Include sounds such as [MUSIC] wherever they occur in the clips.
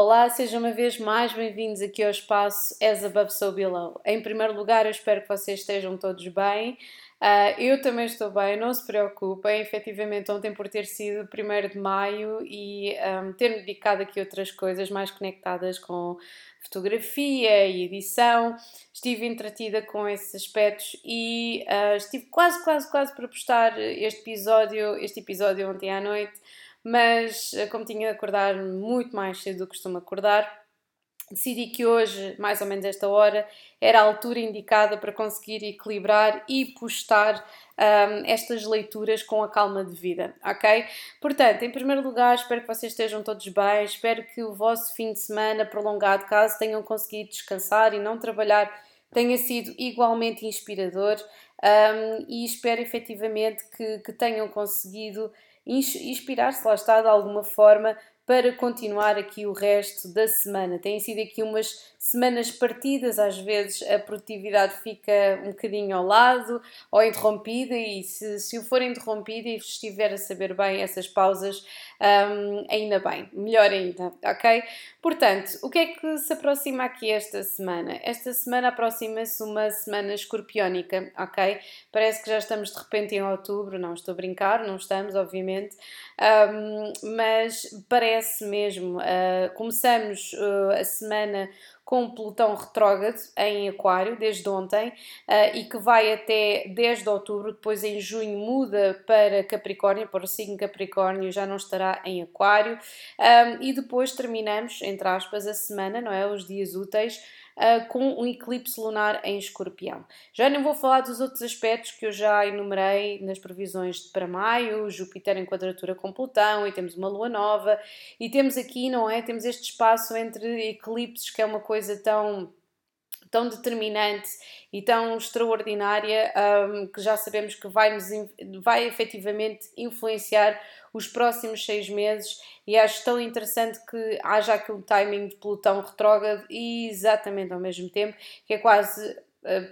Olá, sejam uma vez mais bem-vindos aqui ao espaço As Above So Below. Em primeiro lugar, eu espero que vocês estejam todos bem. Uh, eu também estou bem, não se preocupem. Efetivamente, ontem por ter sido 1 de maio e um, ter-me dedicado aqui outras coisas mais conectadas com fotografia e edição, estive entretida com esses aspectos e uh, estive quase, quase, quase para postar este episódio, este episódio ontem à noite mas eh, como tinha de acordar muito mais cedo do que costumo acordar, decidi que hoje, mais ou menos esta hora, era a altura indicada para conseguir equilibrar e postar um, estas leituras com a calma de vida, ok? Portanto, em primeiro lugar, espero que vocês estejam todos bem, espero que o vosso fim de semana prolongado, caso tenham conseguido descansar e não trabalhar, tenha sido igualmente inspirador um, e espero efetivamente que, que tenham conseguido inspirar-se, lá está, de alguma forma, para continuar aqui o resto da semana. Têm sido aqui umas semanas partidas, às vezes a produtividade fica um bocadinho ao lado ou interrompida, e se, se o for interrompida e estiver a saber bem essas pausas, um, ainda bem, melhor ainda, ok? Portanto, o que é que se aproxima aqui esta semana? Esta semana aproxima-se uma semana escorpiónica, ok? Parece que já estamos de repente em outubro, não estou a brincar, não estamos, obviamente, um, mas parece mesmo. Uh, começamos uh, a semana com Plutão retrógrado em Aquário desde ontem uh, e que vai até 10 de outubro, depois em junho muda para Capricórnio, para o signo Capricórnio já não estará em Aquário um, e depois terminamos, entre aspas, a semana, não é? Os dias úteis uh, com um eclipse lunar em escorpião. Já não vou falar dos outros aspectos que eu já enumerei nas previsões para maio, Júpiter em quadratura com Plutão e temos uma lua nova e temos aqui, não é? Temos este espaço entre eclipses que é uma coisa tão tão determinante e tão extraordinária um, que já sabemos que vai, nos, vai efetivamente influenciar os próximos seis meses e acho tão interessante que haja aquele timing de Plutão retrógrado e exatamente ao mesmo tempo, que é quase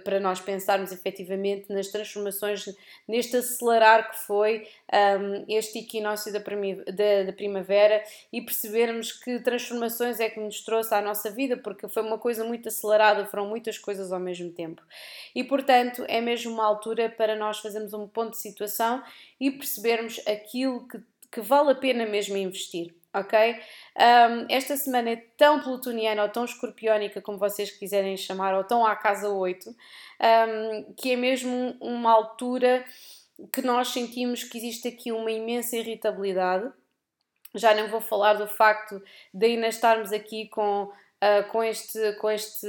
para nós pensarmos efetivamente nas transformações, neste acelerar que foi um, este equinócio da, da, da, primavera e percebermos que transformações é que nos trouxe à nossa vida, porque foi uma coisa muito acelerada, foram muitas coisas ao mesmo tempo. E portanto é mesmo uma altura para nós fazermos um ponto de situação e percebermos aquilo que, que vale a pena mesmo investir ok? Um, esta semana é tão plutoniana ou tão escorpiónica, como vocês quiserem chamar, ou tão à casa 8, um, que é mesmo uma altura que nós sentimos que existe aqui uma imensa irritabilidade. Já não vou falar do facto de ainda estarmos aqui com Uh, com este, com este,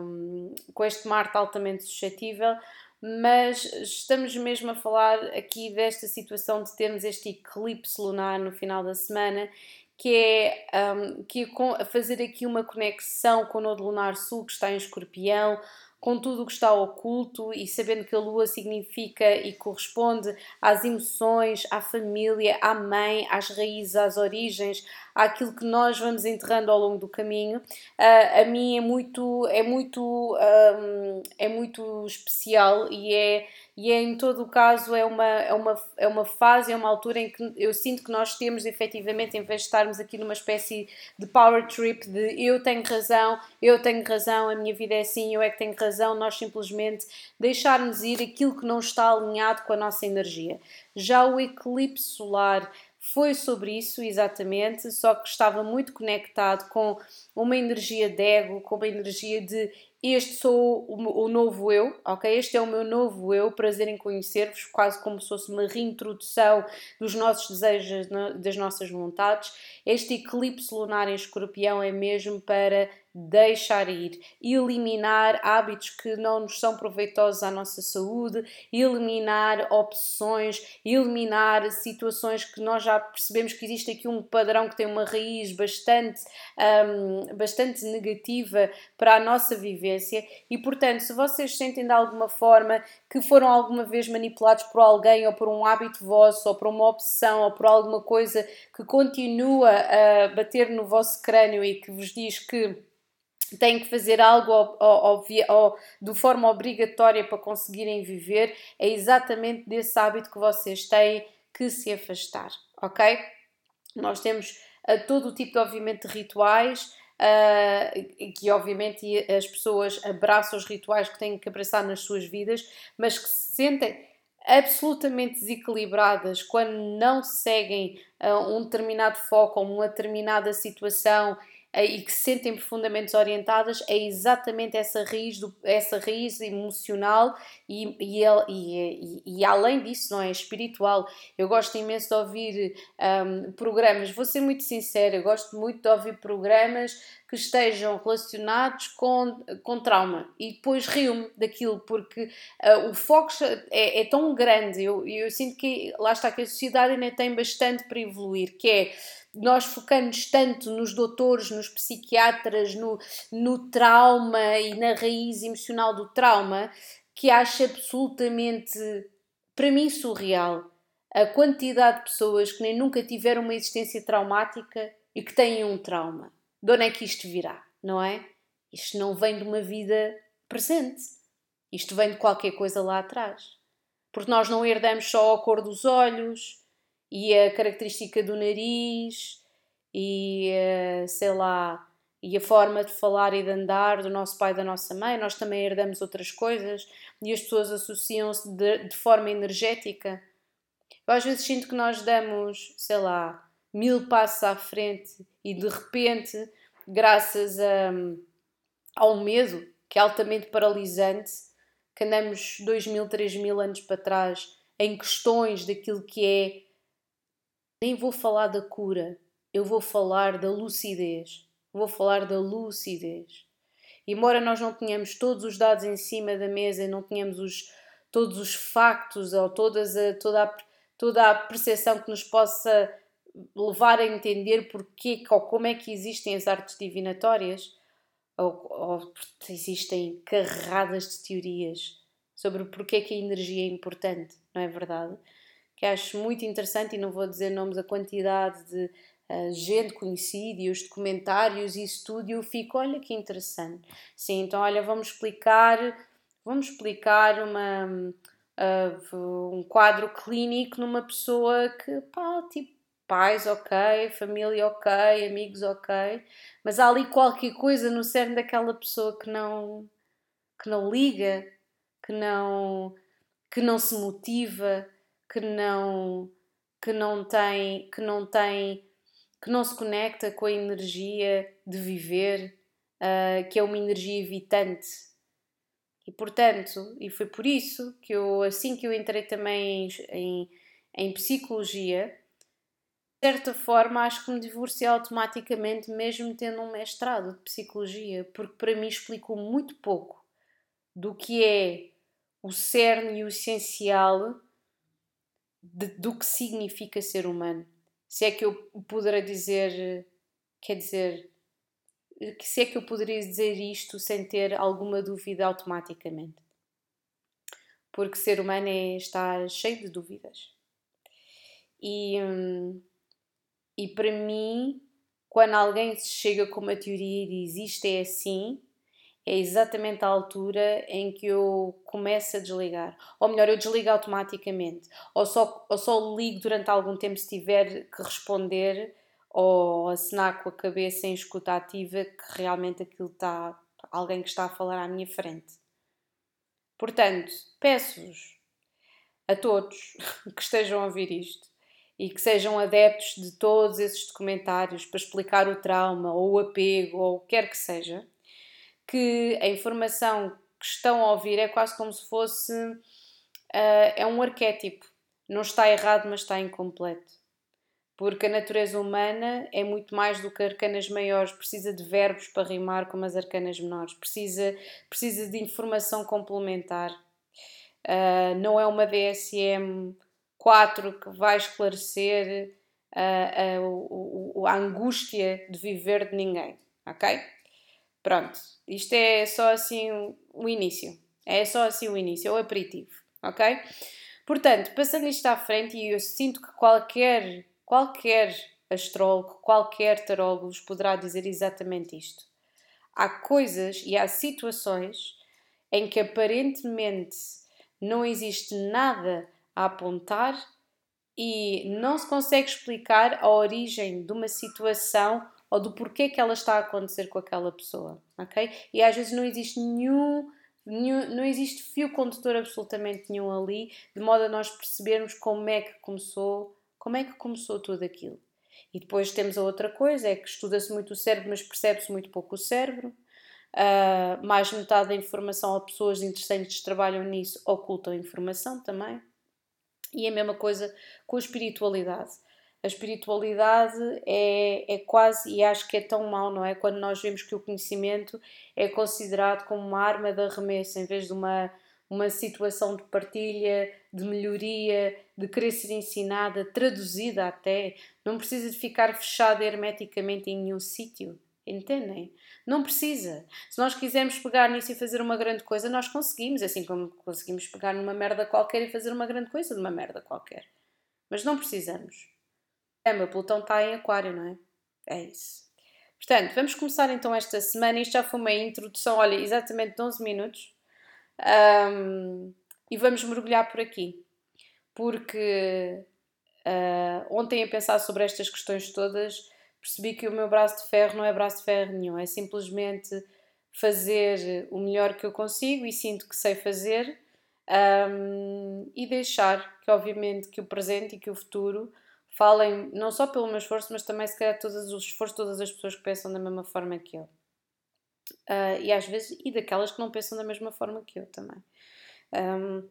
um, com este Marte altamente suscetível, mas estamos mesmo a falar aqui desta situação de termos este eclipse lunar no final da semana, que é, um, que é fazer aqui uma conexão com o nodo lunar sul que está em escorpião, com tudo o que está oculto e sabendo que a lua significa e corresponde às emoções, à família, à mãe, às raízes, às origens, àquilo que nós vamos enterrando ao longo do caminho, uh, a mim é muito, é muito, um, é muito especial e é, e é em todo o caso é uma, é, uma, é uma fase, é uma altura em que eu sinto que nós temos efetivamente, em vez de estarmos aqui numa espécie de power trip de eu tenho razão, eu tenho razão, a minha vida é assim, eu é que tenho razão, nós simplesmente deixarmos ir aquilo que não está alinhado com a nossa energia. Já o eclipse solar foi sobre isso exatamente, só que estava muito conectado com uma energia de ego, com uma energia de este sou o, o novo eu, ok? Este é o meu novo eu, prazer em conhecer-vos, quase como se fosse uma reintrodução dos nossos desejos, das nossas vontades. Este eclipse lunar em escorpião é mesmo para deixar ir, eliminar hábitos que não nos são proveitosos à nossa saúde, eliminar opções, eliminar situações que nós já percebemos que existe aqui um padrão que tem uma raiz bastante, um, bastante negativa para a nossa vivência e, portanto, se vocês sentem de alguma forma que foram alguma vez manipulados por alguém ou por um hábito vosso ou por uma opção ou por alguma coisa que continua a bater no vosso crânio e que vos diz que têm que fazer algo de forma obrigatória para conseguirem viver, é exatamente desse hábito que vocês têm que se afastar, ok? Nós temos uh, todo o tipo de, obviamente, de rituais, uh, que obviamente as pessoas abraçam os rituais que têm que abraçar nas suas vidas, mas que se sentem absolutamente desequilibradas quando não seguem uh, um determinado foco ou uma determinada situação e que se sentem profundamente desorientadas, é exatamente essa raiz, do, essa raiz emocional e, e, e, e, além disso, não é? Espiritual. Eu gosto imenso de ouvir um, programas, vou ser muito sincera, eu gosto muito de ouvir programas que estejam relacionados com, com trauma. E depois rio-me daquilo porque uh, o foco é, é, tão grande, eu, eu sinto que lá está que a sociedade ainda tem bastante para evoluir, que é nós focamos tanto nos doutores, nos psiquiatras, no, no trauma e na raiz emocional do trauma, que acho absolutamente, para mim, surreal a quantidade de pessoas que nem nunca tiveram uma existência traumática e que têm um trauma de onde é que isto virá, não é? Isto não vem de uma vida presente. Isto vem de qualquer coisa lá atrás. Porque nós não herdamos só a cor dos olhos e a característica do nariz e, eh, sei lá, e a forma de falar e de andar do nosso pai e da nossa mãe. Nós também herdamos outras coisas e as pessoas associam-se de, de forma energética. Eu às vezes sinto que nós damos, sei lá, mil passos à frente e de repente, graças a, ao medo, que é altamente paralisante, que andamos dois mil, três mil anos para trás em questões daquilo que é. Nem vou falar da cura, eu vou falar da lucidez. Vou falar da lucidez. E embora nós não tenhamos todos os dados em cima da mesa, não tenhamos os, todos os factos ou todas a, toda, a, toda a percepção que nos possa levar a entender porque ou como é que existem as artes divinatórias, ou, ou existem carradas de teorias sobre porque que a energia é importante, não é verdade? Que acho muito interessante e não vou dizer nomes, a quantidade de uh, gente conhecida e os documentários e e eu fico, olha que interessante. Sim, então olha, vamos explicar, vamos explicar uma, uh, um quadro clínico numa pessoa que, pá, tipo, pais, ok, família, ok, amigos, ok, mas há ali qualquer coisa no cerne daquela pessoa que não que não liga, que não que não se motiva, que não que não tem que não tem que não se conecta com a energia de viver, uh, que é uma energia evitante. E portanto, e foi por isso que eu, assim que eu entrei também em, em, em psicologia, certa forma, acho que me divorciei automaticamente, mesmo tendo um mestrado de psicologia, porque para mim explicou muito pouco do que é o cerne e o essencial de, do que significa ser humano. Se é que eu poderia dizer, quer dizer, se é que eu poderia dizer isto sem ter alguma dúvida automaticamente. Porque ser humano é estar cheio de dúvidas. E. Hum, e para mim, quando alguém chega com uma teoria e diz isto é assim, é exatamente a altura em que eu começo a desligar. Ou melhor, eu desligo automaticamente. Ou só, ou só ligo durante algum tempo se tiver que responder ou assinar com a cabeça em escuta ativa que realmente aquilo está. alguém que está a falar à minha frente. Portanto, peço-vos a todos [LAUGHS] que estejam a ouvir isto e que sejam adeptos de todos esses documentários para explicar o trauma ou o apego ou o que quer que seja, que a informação que estão a ouvir é quase como se fosse uh, é um arquétipo. Não está errado, mas está incompleto. Porque a natureza humana é muito mais do que arcanas maiores, precisa de verbos para rimar como as arcanas menores, precisa, precisa de informação complementar. Uh, não é uma DSM 4 que vai esclarecer a, a, a, angústia de viver de ninguém, ok? Pronto, isto é só assim o início, é só assim o início, é o aperitivo, ok? Portanto, passando isto à frente, e eu sinto que qualquer, qualquer astrólogo, qualquer tarólogo vos poderá dizer exatamente isto. Há coisas e há situações em que aparentemente não existe nada a apontar e não se consegue explicar a origem de uma situação ou do porquê que ela está a acontecer com aquela pessoa, ok? E às vezes não existe nenhum, nenhum, não existe fio condutor absolutamente nenhum ali, de modo a nós percebermos como é que começou, como é que começou tudo aquilo. E depois temos a outra coisa, é que estuda-se muito o cérebro, mas percebe-se muito pouco o cérebro. Uh, mais metade da informação ou pessoas interessantes que trabalham nisso ocultam informação também. E a mesma coisa com a espiritualidade. A espiritualidade é, é quase, e acho que é tão mau, não é? Quando nós vemos que o conhecimento é considerado como uma arma de arremesso em vez de uma, uma situação de partilha, de melhoria, de querer ser ensinada, traduzida até. Não precisa de ficar fechada hermeticamente em nenhum sítio. Entendem? Não precisa. Se nós quisermos pegar nisso e fazer uma grande coisa, nós conseguimos, assim como conseguimos pegar numa merda qualquer e fazer uma grande coisa de uma merda qualquer. Mas não precisamos. É, meu Plutão está em Aquário, não é? É isso. Portanto, vamos começar então esta semana. Isto já foi uma introdução, olha, exatamente de 11 minutos. Um, e vamos mergulhar por aqui. Porque uh, ontem, a pensar sobre estas questões todas, percebi que o meu braço de ferro não é braço de ferro nenhum, é simplesmente fazer o melhor que eu consigo e sinto que sei fazer um, e deixar que, obviamente, que o presente e que o futuro falem não só pelo meu esforço, mas também, se calhar, todos os esforços todas as pessoas que pensam da mesma forma que eu. Uh, e às vezes, e daquelas que não pensam da mesma forma que eu também. Um,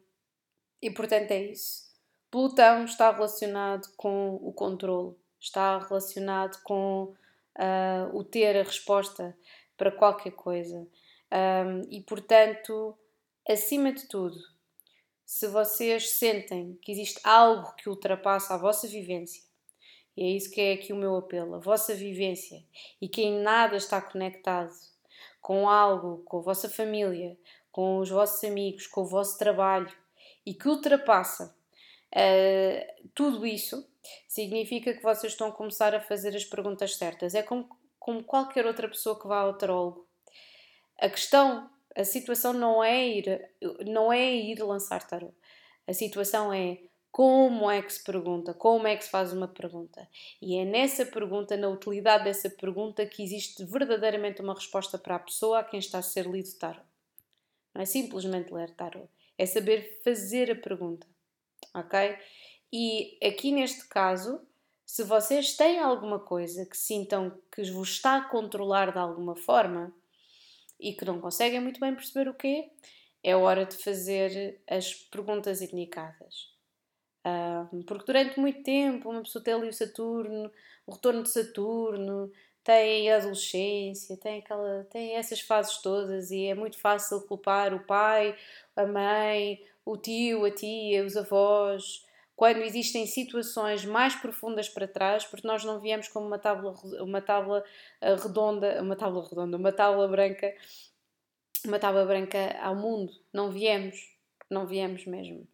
e portanto é isso. Plutão está relacionado com o controle, está relacionado com uh, o ter a resposta para qualquer coisa. Um, e portanto, acima de tudo, se vocês sentem que existe algo que ultrapassa a vossa vivência, e é isso que é aqui o meu apelo, a vossa vivência, e que em nada está conectado com algo, com a vossa família, com os vossos amigos, com o vosso trabalho, e que ultrapassa uh, tudo isso, significa que vocês estão a começar a fazer as perguntas certas. É como, como qualquer outra pessoa que vá ao tarólogo. A questão, a situação não é ir, não é ir lançar tarô. A situação é como é que se pergunta, como é que se faz uma pergunta. E é nessa pergunta, na utilidade dessa pergunta, que existe verdadeiramente uma resposta para a pessoa a quem está a ser lido tarô. Não é simplesmente ler tarô, é saber fazer a pergunta. Ok? E aqui neste caso, se vocês têm alguma coisa que sintam que vos está a controlar de alguma forma e que não conseguem muito bem perceber o quê, é hora de fazer as perguntas indicadas. porque durante muito tempo uma pessoa tem ali o Saturno, o retorno de Saturno, tem a adolescência, tem, aquela, tem essas fases todas e é muito fácil culpar o pai, a mãe, o tio, a tia, os avós, quando existem situações mais profundas para trás, porque nós não viemos como uma tábua, uma tábua eh, redonda, uma tábua redonda, uma tábua branca, uma tábua branca ao mundo. Não viemos, não viemos mesmo.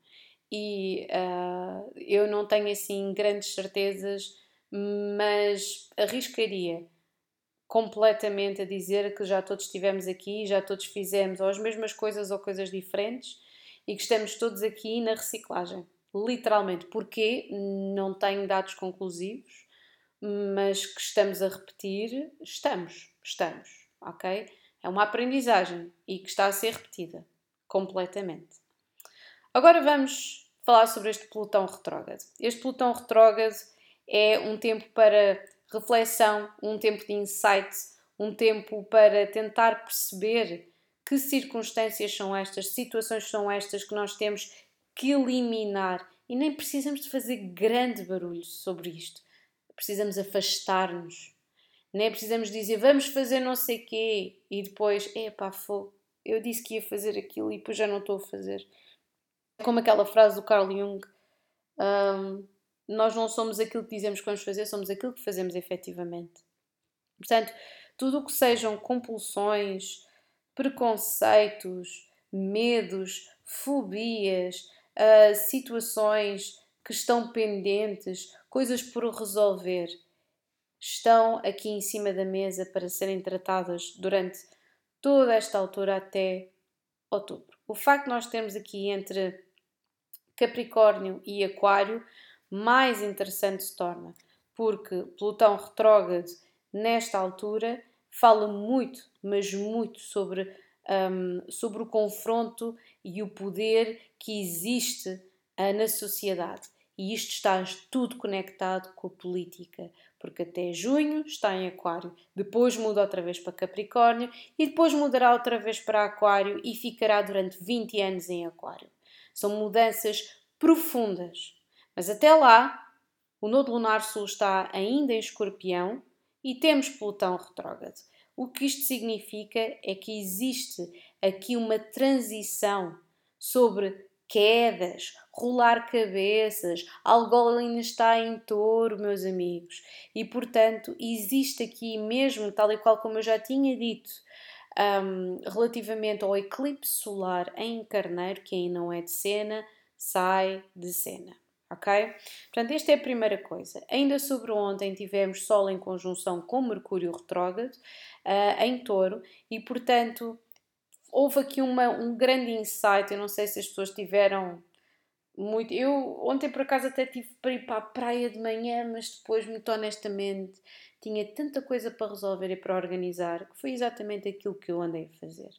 E uh, eu não tenho assim grandes certezas, mas arriscaria completamente a dizer que já todos estivemos aqui, já todos fizemos ou as mesmas coisas ou coisas diferentes e que estamos todos aqui na reciclagem literalmente. Porquê? Não tenho dados conclusivos, mas que estamos a repetir, estamos, estamos, ok? É uma aprendizagem e que está a ser repetida completamente. Agora vamos falar sobre este Plutão retrógrado. Este Plutão retrógrado é um tempo para reflexão, um tempo de insight, um tempo para tentar perceber que circunstâncias são estas, situações são estas que nós temos que eliminar e nem precisamos de fazer grande barulho sobre isto. Precisamos afastar-nos. Nem precisamos dizer vamos fazer não sei quê e depois, epá, fogo, eu disse que ia fazer aquilo e depois já não estou a fazer. Como aquela frase do Carl Jung, um, nós não somos aquilo que dizemos que vamos fazer, somos aquilo que fazemos efetivamente. Portanto, tudo o que sejam compulsões, preconceitos, medos, fobias, uh, situações que estão pendentes, coisas por resolver, estão aqui em cima da mesa para serem tratadas durante toda esta altura até outubro. O facto de nós termos aqui entre Capricórnio e Aquário mais interessante se torna, porque Plutão retrógrado, nesta altura, fala muito, mas muito sobre, um, sobre o confronto e o poder que existe uh, na sociedade. E isto está tudo conectado com a política, porque até junho está em Aquário, depois muda outra vez para Capricórnio e depois mudará outra vez para Aquário e ficará durante 20 anos em Aquário. São mudanças profundas. Mas até lá, o Nodo Lunar Sul está ainda em Escorpião e temos Plutão retrógrado. O que isto significa é que existe aqui uma transição sobre quedas, rolar cabeças, algo ainda está em touro, meus amigos. E portanto, existe aqui mesmo, tal e qual como eu já tinha dito, um, relativamente ao eclipse solar em Carneiro, que ainda não é de cena, sai de cena. Ok? Portanto, esta é a primeira coisa. Ainda sobre ontem tivemos Sol em conjunção com Mercúrio retrógrado uh, em touro e, portanto, houve aqui uma, um grande insight. Eu não sei se as pessoas tiveram muito. Eu ontem por acaso até tive para ir para a praia de manhã, mas depois, muito honestamente, tinha tanta coisa para resolver e para organizar que foi exatamente aquilo que eu andei a fazer.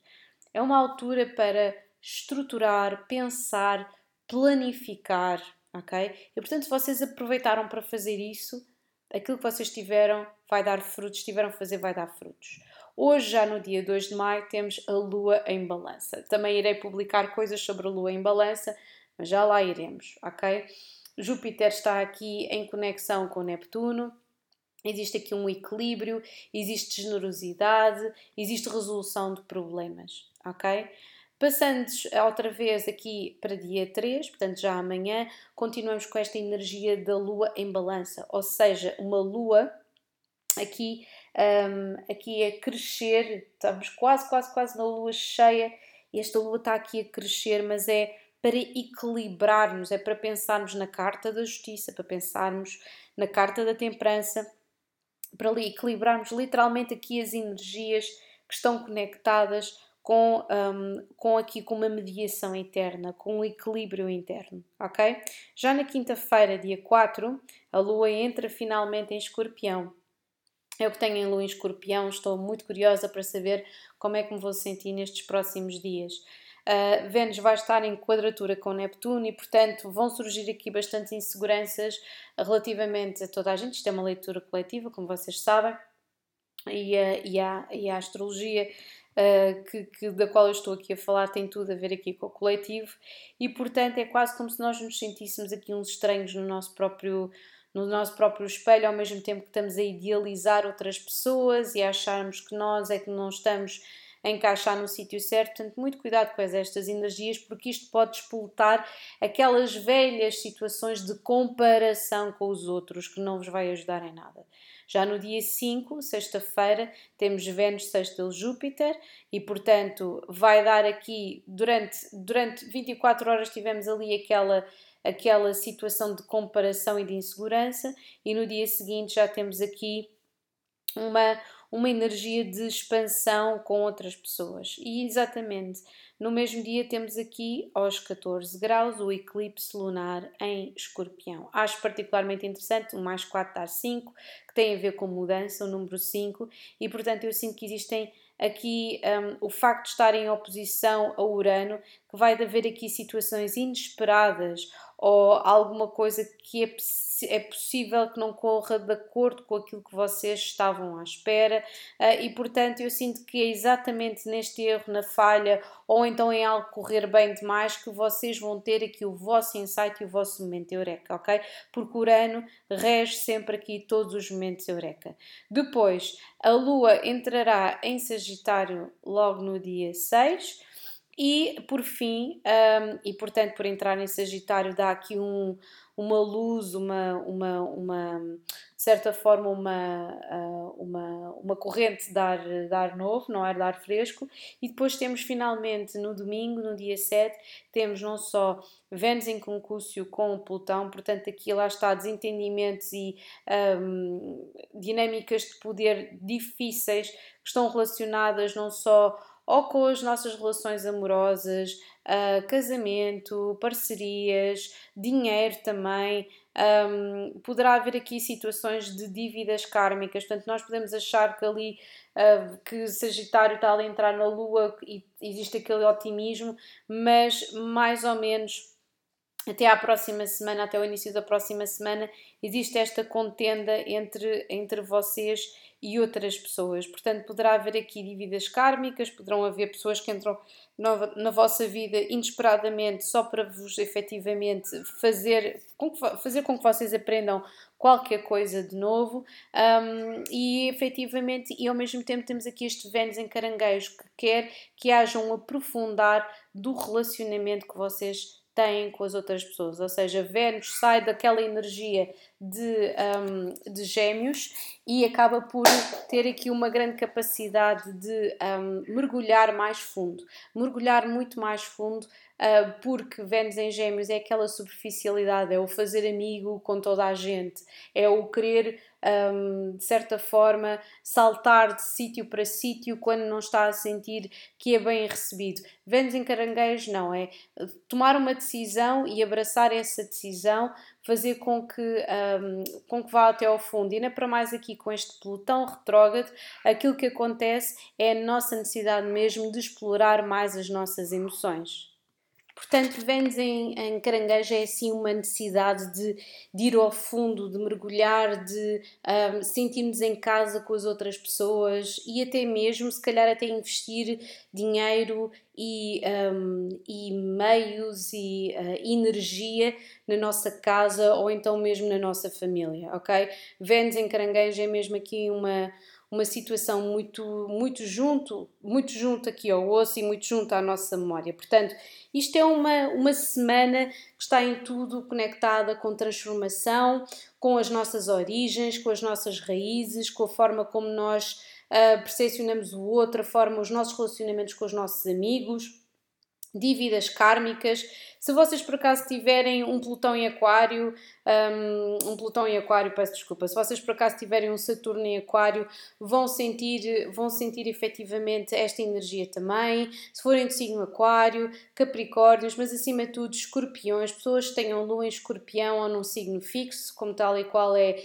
É uma altura para estruturar, pensar, planificar, ok? E portanto, se vocês aproveitaram para fazer isso, aquilo que vocês tiveram vai dar frutos, tiveram a fazer vai dar frutos. Hoje, já no dia 2 de maio, temos a Lua em balança. Também irei publicar coisas sobre a Lua em balança, mas já lá iremos, ok? Júpiter está aqui em conexão com Neptuno, existe aqui um equilíbrio, existe generosidade, existe resolução de problemas, ok? Passando outra vez aqui para dia 3, portanto já amanhã, continuamos com esta energia da lua em balança, ou seja, uma lua aqui, um, aqui a crescer, estamos quase, quase, quase na lua cheia, e esta lua está aqui a crescer, mas é para equilibrarmos, é para pensarmos na carta da justiça, para pensarmos na carta da temperança, para equilibrarmos literalmente aqui as energias que estão conectadas com, um, com aqui com uma mediação interna, com um equilíbrio interno, ok? Já na quinta-feira, dia 4, a Lua entra finalmente em Escorpião. Eu que tenho em Lua em Escorpião, estou muito curiosa para saber como é que me vou sentir nestes próximos dias. Uh, Vênus vai estar em quadratura com Neptuno e, portanto, vão surgir aqui bastantes inseguranças relativamente a toda a gente. Isto é uma leitura coletiva, como vocês sabem, e, uh, e, a, e a astrologia uh, que, que, da qual eu estou aqui a falar tem tudo a ver aqui com o coletivo e, portanto, é quase como se nós nos sentíssemos aqui uns estranhos no nosso próprio no nosso próprio espelho, ao mesmo tempo que estamos a idealizar outras pessoas e a acharmos que nós é que não estamos a encaixar no sítio certo. Portanto, muito cuidado com estas energias, porque isto pode despoltar aquelas velhas situações de comparação com os outros que não vos vai ajudar em nada. Já no dia 5, sexta-feira, temos Vênus sextil Júpiter e, portanto, vai dar aqui, durante, durante 24 horas tivemos ali aquela, aquela situação de comparação e de insegurança e no dia seguinte já temos aqui uma, uma energia de expansão com outras pessoas. E exatamente no mesmo dia temos aqui, aos 14 graus, o eclipse lunar em escorpião. Acho particularmente interessante, o mais 4 dá 5, que tem a ver com mudança, o número 5, e portanto eu sinto que existem aqui um, o facto de estar em oposição a Urano, que vai haver aqui situações inesperadas ou alguma coisa que é, é possível que não corra de acordo com aquilo que vocês estavam à espera, uh, e portanto eu sinto que é exatamente neste erro, na falha, ou então em algo correr bem demais, que vocês vão ter aqui o vosso insight e o vosso momento eureka, ok? Porque Urano rege sempre aqui todos os momentos eureka. Depois, a Lua entrará em Sagitário logo no dia 6 e por fim, um, e portanto por entrar em Sagitário dá aqui um, uma luz, uma, uma, uma de certa forma uma, uh, uma, uma corrente de ar, de ar novo, não é? De ar fresco, e depois temos finalmente no domingo, no dia 7, temos não só Vênus em concúrcio com Plutão, portanto aqui lá está desentendimentos e um, dinâmicas de poder difíceis que estão relacionadas não só ou com as nossas relações amorosas, uh, casamento, parcerias, dinheiro também. Um, poderá haver aqui situações de dívidas kármicas, portanto, nós podemos achar que ali uh, que Sagitário está a entrar na Lua e existe aquele otimismo, mas mais ou menos até à próxima semana, até o início da próxima semana, existe esta contenda entre, entre vocês e outras pessoas. Portanto, poderá haver aqui dívidas kármicas, poderão haver pessoas que entram na, na vossa vida inesperadamente só para vos efetivamente fazer com, que, fazer com que vocês aprendam qualquer coisa de novo um, e efetivamente e ao mesmo tempo temos aqui este Vênus em caranguejo que quer que haja um aprofundar do relacionamento que vocês têm com as outras pessoas, ou seja, Vênus sai daquela energia de, um, de gêmeos e acaba por ter aqui uma grande capacidade de um, mergulhar mais fundo, mergulhar muito mais fundo, uh, porque Vênus em gêmeos é aquela superficialidade, é o fazer amigo com toda a gente, é o querer um, de certa forma, saltar de sítio para sítio quando não está a sentir que é bem recebido. Vênus em caranguejos, não, é tomar uma decisão e abraçar essa decisão, fazer com que, um, com que vá até ao fundo. E ainda para mais aqui com este pelotão retrógrado, aquilo que acontece é a nossa necessidade mesmo de explorar mais as nossas emoções. Portanto, Vênus em, em caranguejo é assim uma necessidade de, de ir ao fundo, de mergulhar, de um, sentirmos em casa com as outras pessoas e até mesmo, se calhar, até investir dinheiro e, um, e meios e uh, energia na nossa casa ou então mesmo na nossa família, ok? Vênus em caranguejo é mesmo aqui uma uma situação muito, muito junto, muito junto aqui ao osso e muito junto à nossa memória. Portanto, isto é uma, uma semana que está em tudo conectada com transformação, com as nossas origens, com as nossas raízes, com a forma como nós uh, percepcionamos o outro, a forma, os nossos relacionamentos com os nossos amigos dívidas kármicas. Se vocês por acaso tiverem um Plutão em Aquário, um, um, Plutão em Aquário, peço desculpa, se vocês por acaso tiverem um Saturno em Aquário, vão sentir, vão sentir efetivamente esta energia também. Se forem de signo Aquário, Capricórnios, mas acima de tudo Escorpiões, pessoas que tenham Lua em Escorpião ou num signo fixo, como tal e qual é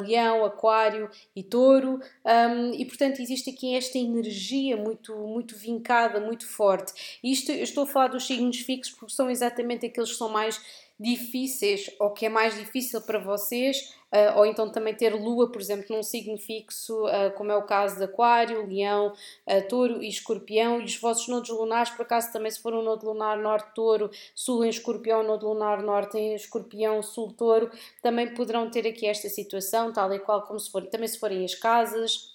Leão, Aquário e Touro, um, e portanto existe aqui esta energia muito, muito vincada, muito forte. Isto eu estou a falar dos signos fixos porque são exatamente aqueles que são mais difíceis ou que é mais difícil para vocês, uh, ou então também ter lua, por exemplo, num signo fixo, uh, como é o caso de Aquário, Leão, uh, Touro e Escorpião, e os vossos nodos lunares, por acaso também se for um nodo lunar norte Touro, sul em Escorpião, nodo lunar norte em Escorpião, sul Touro, também poderão ter aqui esta situação, tal e qual como se for, também se forem as casas,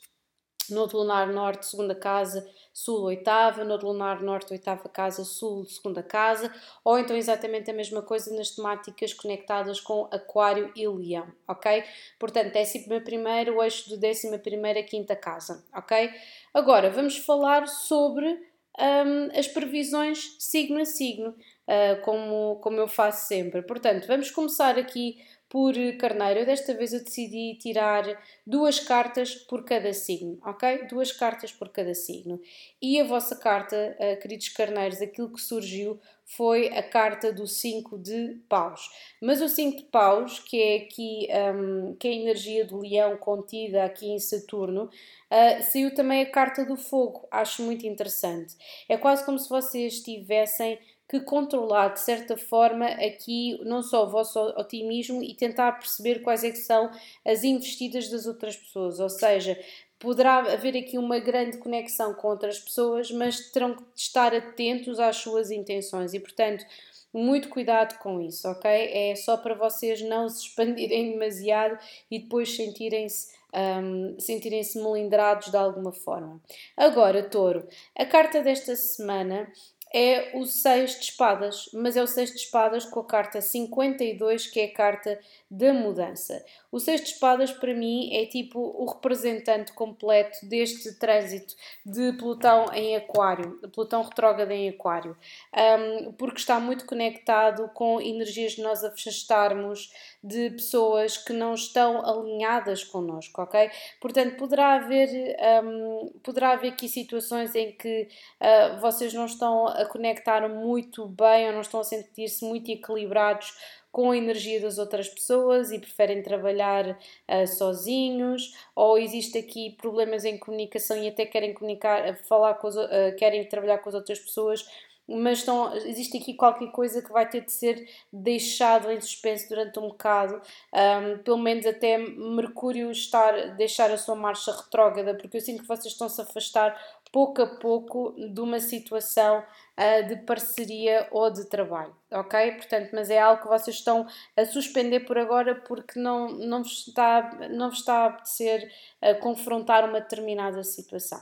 nodo lunar norte, segunda casa, sul, oitava, no lunar norte, oitava casa, sul, segunda casa, ou então exatamente a mesma coisa nas temáticas conectadas com Aquário e Leão, ok? Portanto, décima primeira, o eixo de décima primeira, quinta casa, ok? Agora, vamos falar sobre um, as previsões signo a signo, uh, como, como eu faço sempre. Portanto, vamos começar aqui por carneiro. Desta vez eu decidi tirar duas cartas por cada signo, ok? Duas cartas por cada signo. E a vossa carta, uh, queridos carneiros, aquilo que surgiu foi a carta do 5 de paus. Mas o 5 de paus, que é aqui um, que é a energia do leão contida aqui em Saturno, uh, saiu também a carta do fogo. Acho muito interessante. É quase como se vocês tivessem que controlar de certa forma aqui não só o vosso otimismo e tentar perceber quais é que são as investidas das outras pessoas, ou seja, poderá haver aqui uma grande conexão com outras pessoas, mas terão que estar atentos às suas intenções e, portanto, muito cuidado com isso, ok? É só para vocês não se expandirem [LAUGHS] demasiado e depois sentirem-se um, sentirem-se melindrados de alguma forma. Agora, touro, a carta desta semana é o 6 de espadas, mas é o 6 de espadas com a carta 52, que é a carta da mudança. O 6 de espadas, para mim, é tipo o representante completo deste trânsito de Plutão em Aquário, Plutão retrógrado em Aquário, um, porque está muito conectado com energias de nós afastarmos de pessoas que não estão alinhadas connosco, ok? Portanto, poderá haver, um, poderá haver aqui situações em que uh, vocês não estão a conectar muito bem ou não estão a sentir-se muito equilibrados com a energia das outras pessoas e preferem trabalhar uh, sozinhos, ou existe aqui problemas em comunicação e até querem comunicar, falar com os, uh, querem trabalhar com as outras pessoas, mas estão, existe aqui qualquer coisa que vai ter de ser deixado em suspenso durante um bocado, um, pelo menos até Mercúrio estar, deixar a sua marcha retrógrada, porque eu sinto que vocês estão-se afastar pouco a pouco de uma situação uh, de parceria ou de trabalho, ok? Portanto, mas é algo que vocês estão a suspender por agora porque não, não, vos, está, não vos está a apetecer uh, confrontar uma determinada situação.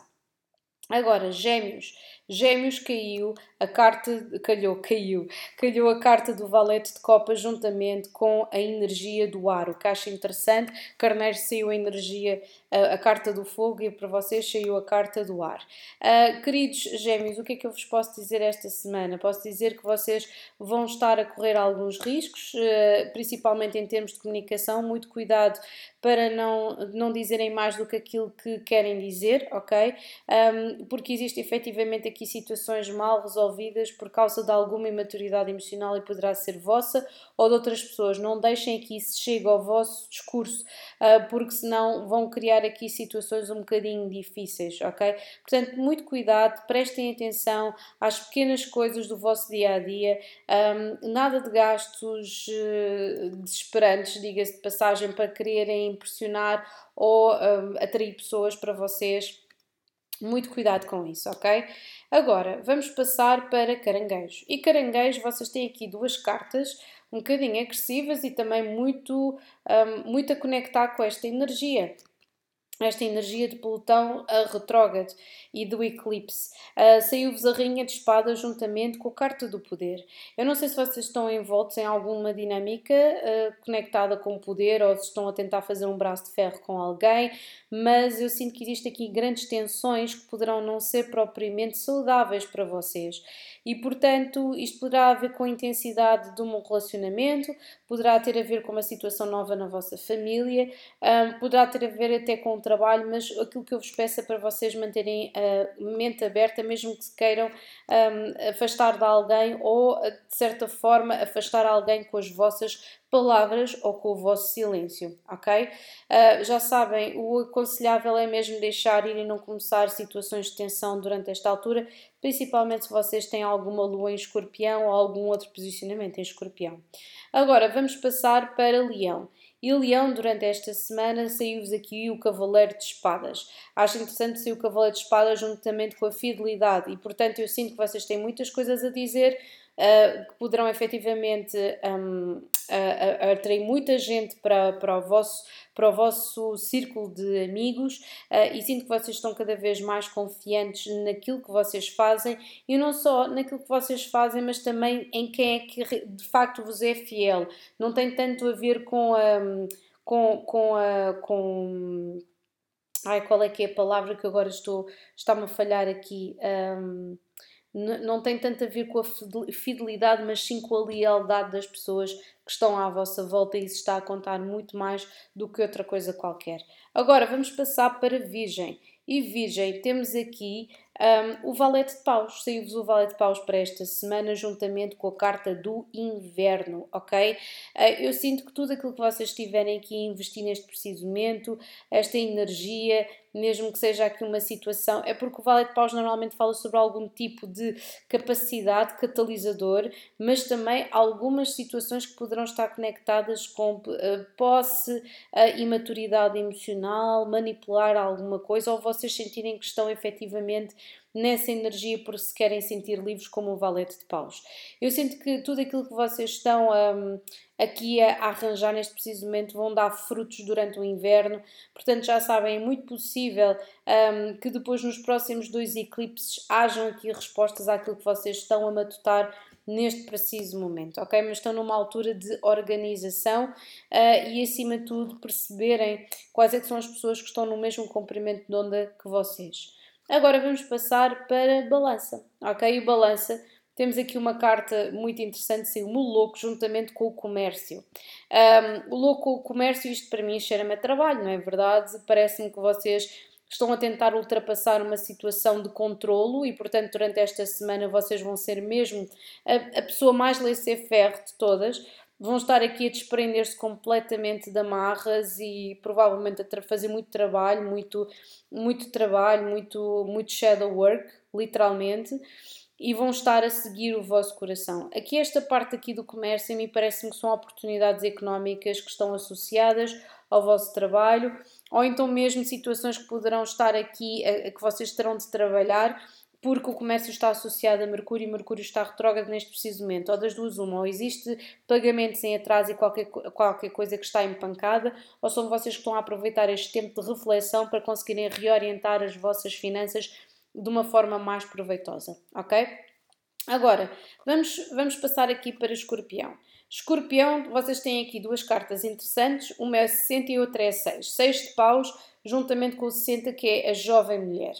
Agora, gêmeos. Gêmeos caiu, a carta calhou, caiu, calhou a carta do valete de copas juntamente com a energia do ar, o que acho interessante. Carneiro saiu a energia, a, a, carta do fogo e para vocês saiu a carta do ar. Uh, queridos gêmeos, o que é que eu vos posso dizer esta semana? Posso dizer que vocês vão estar a correr alguns riscos, uh, principalmente em termos de comunicação. Muito cuidado para não, não dizerem mais do que aquilo que querem dizer, ok? Um, porque existe efetivamente aqui situações mal resolvidas por causa de alguma imaturidade emocional e poderá ser vossa ou de outras pessoas. Não deixem que isso chegue ao vosso discurso, uh, porque senão vão criar aqui situações um bocadinho difíceis, ok? Portanto, muito cuidado, prestem atenção às pequenas coisas do vosso dia a dia, um, nada de gastos uh, desesperantes, diga-se de passagem, para quererem impressionar ou atrair pessoas para vocês. Muito cuidado com isso, ok? Agora, vamos passar para caranguejos. E caranguejos, vocês têm aqui duas cartas um bocadinho agressivas e também muito, um, muito a conectar com esta energia esta energia de Plutão a retrógrado e do eclipse. Uh, Saiu-vos a Rainha de Espada juntamente com a Carta do Poder. Eu não sei se vocês estão envoltos em alguma dinâmica uh, conectada com o poder ou se estão a tentar fazer um braço de ferro com alguém, mas eu sinto que existe aqui grandes tensões que poderão não ser propriamente saudáveis para vocês. E, portanto, isto poderá haver com a intensidade de um relacionamento, poderá ter a ver com uma situação nova na vossa família, um, poderá ter a ver até com trabalho, mas aquilo que eu vos peço é para vocês manterem a mente aberta, mesmo que se queiram um, afastar de alguém ou, de certa forma, afastar alguém com as vossas palavras ou com o vosso silêncio, ok? Uh, já sabem, o aconselhável é mesmo deixar ir e não começar situações de tensão durante esta altura, principalmente se vocês têm alguma lua em escorpião ou algum outro posicionamento em escorpião. Agora vamos passar para leão. E Leão, durante esta semana, saiu-vos aqui o Cavaleiro de Espadas. Acho interessante sair o Cavaleiro de Espadas juntamente com a fidelidade, e portanto eu sinto que vocês têm muitas coisas a dizer, uh, que poderão efetivamente um, uh, atrair muita gente para, para, o vosso, para o vosso círculo de amigos uh, e sinto que vocês estão cada vez mais confiantes naquilo que vocês fazem e não só naquilo que vocês fazem, mas também em quem é que de facto vos é fiel. Não tem tanto a ver com a. com, com a. Com, Ai, qual é que é a palavra que agora estou está-me a falhar aqui? Um, não tem tanto a ver com a fidelidade, mas sim com a lealdade das pessoas que estão à vossa volta e isso está a contar muito mais do que outra coisa qualquer. Agora vamos passar para Virgem. E Virgem, temos aqui um, o Valete de Paus. Saiu-vos o Valete de Paus para esta semana, juntamente com a carta do Inverno, ok? Uh, eu sinto que tudo aquilo que vocês tiverem aqui a investir neste preciso momento, esta energia, mesmo que seja aqui uma situação, é porque o Valete de Paus normalmente fala sobre algum tipo de capacidade catalisador, mas também algumas situações que poderão estar conectadas com uh, posse, uh, imaturidade emocional, manipular alguma coisa, ou vocês sentirem que estão efetivamente nessa energia por se querem sentir livres como o valete de paus. Eu sinto que tudo aquilo que vocês estão um, aqui a, a, arranjar neste preciso momento vão dar frutos durante o inverno, portanto já sabem, é muito possível um, que depois nos próximos dois eclipses hajam aqui respostas àquilo que vocês estão a matutar neste preciso momento, ok? Mas estão numa altura de organização uh, e, acima de tudo, perceberem quais é são as pessoas que estão no mesmo comprimento de onda que vocês. Agora vamos passar para balança, ok? O balança temos aqui uma carta muito interessante, sim, o louco juntamente com o comércio. Um, o louco com o comércio, isto para mim cheira-me a trabalho, não é verdade? Parece-me que vocês estão a tentar ultrapassar uma situação de controlo e, portanto, durante esta semana vocês vão ser mesmo a, a pessoa mais laissez-faire de todas. Vão estar aqui a desprender-se completamente de amarras e provavelmente a fazer muito trabalho, muito, muito trabalho, muito, muito shadow work, literalmente e vão estar a seguir o vosso coração. Aqui esta parte aqui do comércio a mim parece-me que são oportunidades económicas que estão associadas ao vosso trabalho ou então mesmo situações que poderão estar aqui, a, a que vocês terão de trabalhar porque o comércio está associado a Mercúrio e Mercúrio está retrógrado neste preciso momento, ou das duas uma, ou existe pagamentos em atraso e qualquer, qualquer coisa que está empancada, ou são vocês que estão a aproveitar este tempo de reflexão para conseguirem reorientar as vossas finanças de uma forma mais proveitosa, ok? Agora, vamos, vamos passar aqui para Escorpião. Escorpião, vocês têm aqui duas cartas interessantes, uma é 60 e outra é 6. 6 de paus, juntamente com o 60, que é a jovem mulher.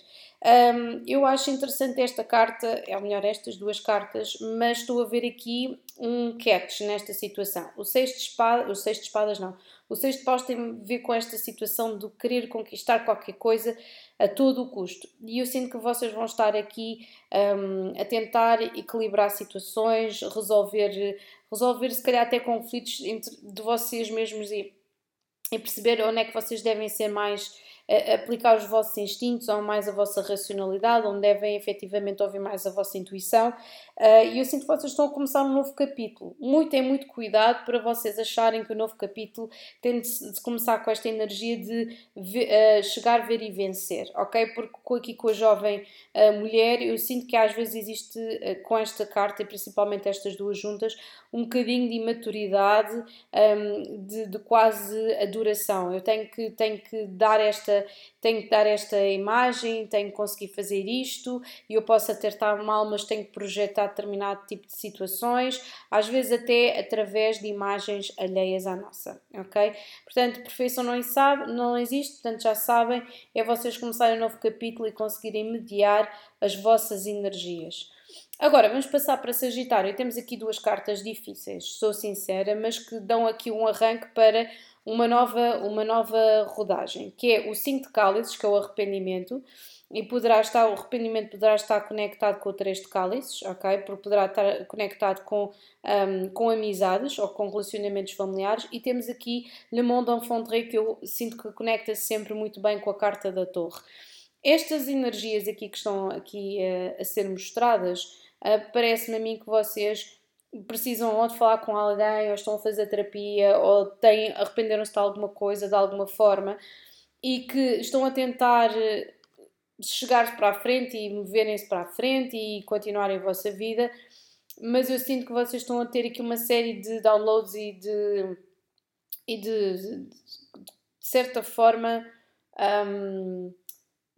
Um, eu acho interessante esta carta, é melhor estas duas cartas, mas estou a ver aqui um catch nesta situação. O 6 de espadas, o 6 de espadas não, o 6 de paus tem a ver com esta situação de querer conquistar qualquer coisa a todo o custo. E eu sinto que vocês vão estar aqui um, a tentar equilibrar situações, resolver, resolver se calhar até conflitos entre, de vocês mesmos e, e perceber onde é que vocês devem ser mais aplicar os vossos instintos ou mais a vossa racionalidade, onde devem efetivamente ouvir mais a vossa intuição. Uh, e eu sinto que vocês estão a começar um novo capítulo. Muito é muito cuidado para vocês acharem que o novo capítulo tem de, começar com esta energia de uh, chegar, ver e vencer, ok? Porque aqui com a jovem uh, mulher, eu sinto que às vezes existe com esta carta, e principalmente estas duas juntas, um bocadinho de imaturidade, de, de, quase adoração. Eu tenho que, tenho que dar esta tenho que dar esta imagem, tenho que conseguir fazer isto, e eu posso até estar mal, mas tenho que projetar determinado tipo de situações, às vezes até através de imagens alheias à nossa, ok? Portanto, perfeição não, sabe, não existe, portanto já sabem, é vocês começarem um novo capítulo e conseguirem mediar as vossas energias. Agora vamos passar para Sagitário. Temos aqui duas cartas difíceis, sou sincera, mas que dão aqui um arranque para uma nova, uma nova rodagem, que é o 5 de cálices, que é o arrependimento, e poderá estar, o arrependimento poderá estar conectado com o 3 de cálices, ok? Porque poderá estar conectado com, um, com amizades ou com relacionamentos familiares, e temos aqui Le Monde Enfondré, que eu sinto que conecta-se sempre muito bem com a carta da torre. Estas energias aqui que estão aqui uh, a ser mostradas, uh, parece-me a mim que vocês precisam ou de falar com alguém, ou estão a fazer terapia, ou têm, arrependeram-se de alguma coisa, de alguma forma, e que estão a tentar eh, chegar para a frente e moverem-se para a frente e continuarem a vossa vida, mas eu sinto que vocês estão a ter aqui uma série de downloads e de, e de, de, certa forma. Um,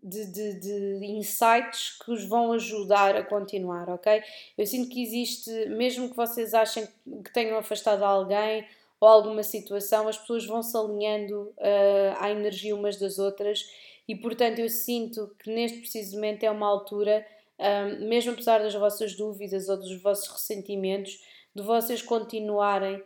de, de, de, insights que os vão ajudar a continuar, ok? Eu sinto que existe, mesmo que vocês achem que tenham afastado alguém ou alguma situação, as pessoas vão se alinhando uh, à energia umas das outras e, portanto, eu sinto que neste preciso momento é uma altura, ah, mesmo apesar das vossas dúvidas ou dos vossos ressentimentos, de vocês continuarem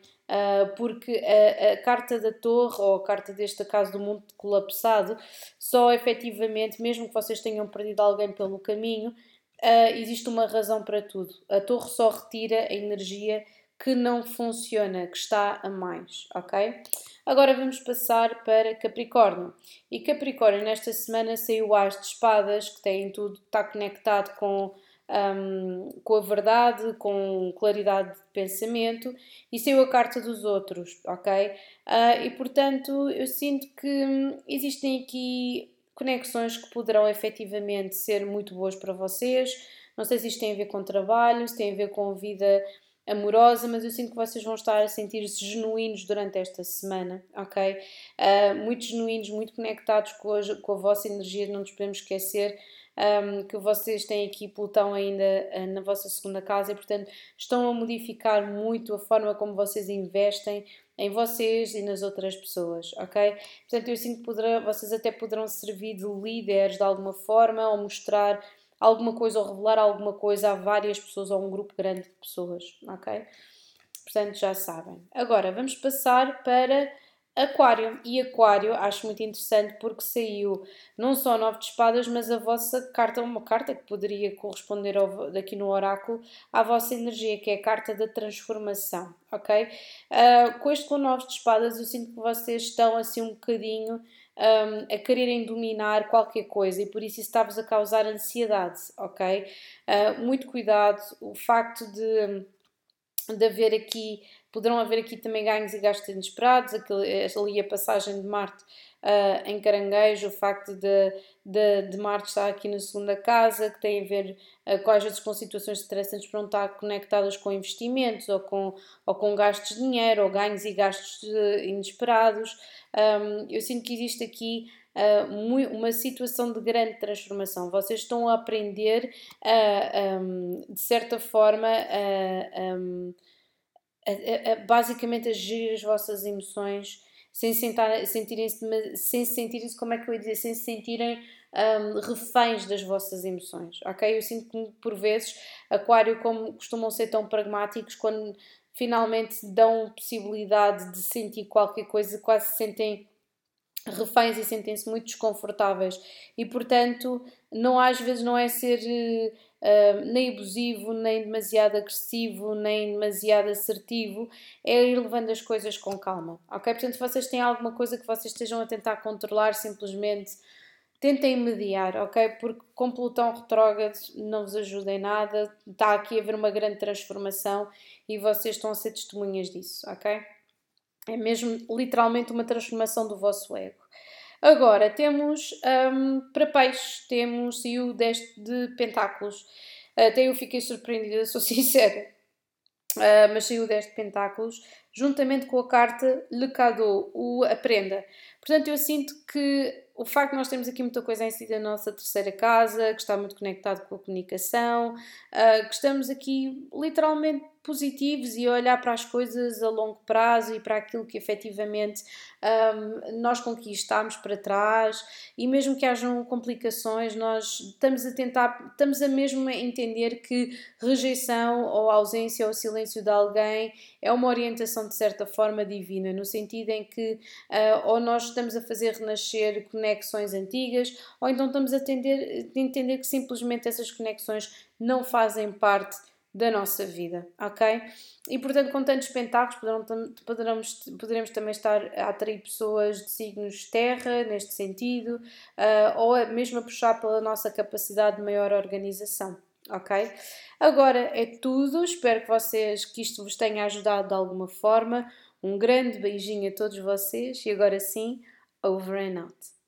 porque a, a, carta da torre, ou a carta deste caso do mundo colapsado, só efetivamente, mesmo que vocês tenham perdido alguém pelo caminho, uh, existe uma razão para tudo. A torre só retira a energia que não funciona, que está a mais, ok? Agora vamos passar para Capricórnio. E Capricórnio, nesta semana saiu o As de Espadas, que tem tudo, está conectado com um, com a verdade, com claridade de pensamento e saiu a carta dos outros, ok? Uh, e portanto eu sinto que existem aqui conexões que poderão efetivamente ser muito boas para vocês. Não sei se isto tem a ver com trabalho, se tem a ver com vida amorosa, mas eu sinto que vocês vão estar a sentir-se genuínos durante esta semana, ok? Uh, muito genuínos, muito conectados com a, com a vossa energia, não nos podemos esquecer um, que vocês têm aqui Plutão ainda uh, na vossa segunda casa e, portanto, estão a modificar muito a forma como vocês investem em vocês e nas outras pessoas, ok? Portanto, eu sinto que poderá, vocês até poderão servir de líderes de alguma forma ou mostrar alguma coisa ou revelar alguma coisa a várias pessoas ou a um grupo grande de pessoas, ok? Portanto, já sabem. Agora, vamos passar para Aquário. E Aquário acho muito interessante porque saiu não só nove de espadas, mas a vossa carta, uma carta que poderia corresponder ao, no oráculo à vossa energia, que é a carta da transformação, ok? Uh, com este com nove de espadas, eu sinto que vocês estão assim um bocadinho um, a quererem dominar qualquer coisa e por isso isso está-vos a causar ansiedade, ok? Uh, muito cuidado, o facto de, de haver aqui Poderão haver aqui também ganhos e gastos inesperados, ali a passagem de Marte uh, em Caranguejo, o facto de, de, de, Marte estar aqui na segunda casa, que tem a ver uh, com, às vezes com situações estressantes para não estar conectadas com investimentos ou com, ou com gastos de dinheiro ou ganhos e gastos de, inesperados. Um, eu sinto que existe aqui Uh, uma situação de grande transformação. Vocês estão a aprender, uh, um, de certa forma, uh, um, a, a, basicamente a gerir as vossas emoções sem sentirem-se sem sentirem-se como é que eu ia dizer sem se sentirem um, reféns das vossas emoções ok? Eu sinto que por vezes aquário como costumam ser tão pragmáticos quando finalmente dão possibilidade de sentir qualquer coisa quase se sentem reféns e sentem-se muito desconfortáveis. E portanto não às vezes não é ser uh, nem abusivo, nem demasiado agressivo, nem demasiado assertivo, é ir levando as coisas com calma, ok? Portanto, se vocês têm alguma coisa que vocês estejam a tentar controlar, simplesmente tentem mediar, ok? Porque com Plutão retrógrado não vos ajuda em nada, está aqui a haver uma grande transformação e vocês estão a ser testemunhas disso, ok? É mesmo literalmente uma transformação do vosso ego. Agora temos um, para peixes, temos o 10 de pentáculos. Até eu fiquei surpreendida, [LAUGHS] sou sincera. Uh, mas saiu 10 de pentáculos, juntamente com a carta Le Cadeau, o Aprenda. Portanto, eu sinto que o facto de nós termos aqui muita coisa em si da nossa terceira casa, que está muito conectado com a comunicação, uh, que estamos aqui literalmente positivos e olhar para as coisas a longo prazo e para aquilo que efetivamente um, nós conquistamos para trás. E mesmo que hajam complicações, nós estamos a tentar, estamos a mesmo entender que rejeição ou ausência ou silêncio de alguém é uma orientação de certa forma divina, no sentido em que uh, ou nós estamos a fazer renascer conexões antigas ou então estamos a tender, a entender que simplesmente essas conexões não fazem parte da nossa vida, ok? E portanto, com tantos pentáculos, poderão, poderemos, poderemos também estar a atrair pessoas de signos terra, neste sentido, uh, ou mesmo a puxar pela nossa capacidade de maior organização, ok? Agora é tudo, espero que vocês, que isto vos tenha ajudado de alguma forma. Um grande beijinho a todos vocês e agora sim, over and out.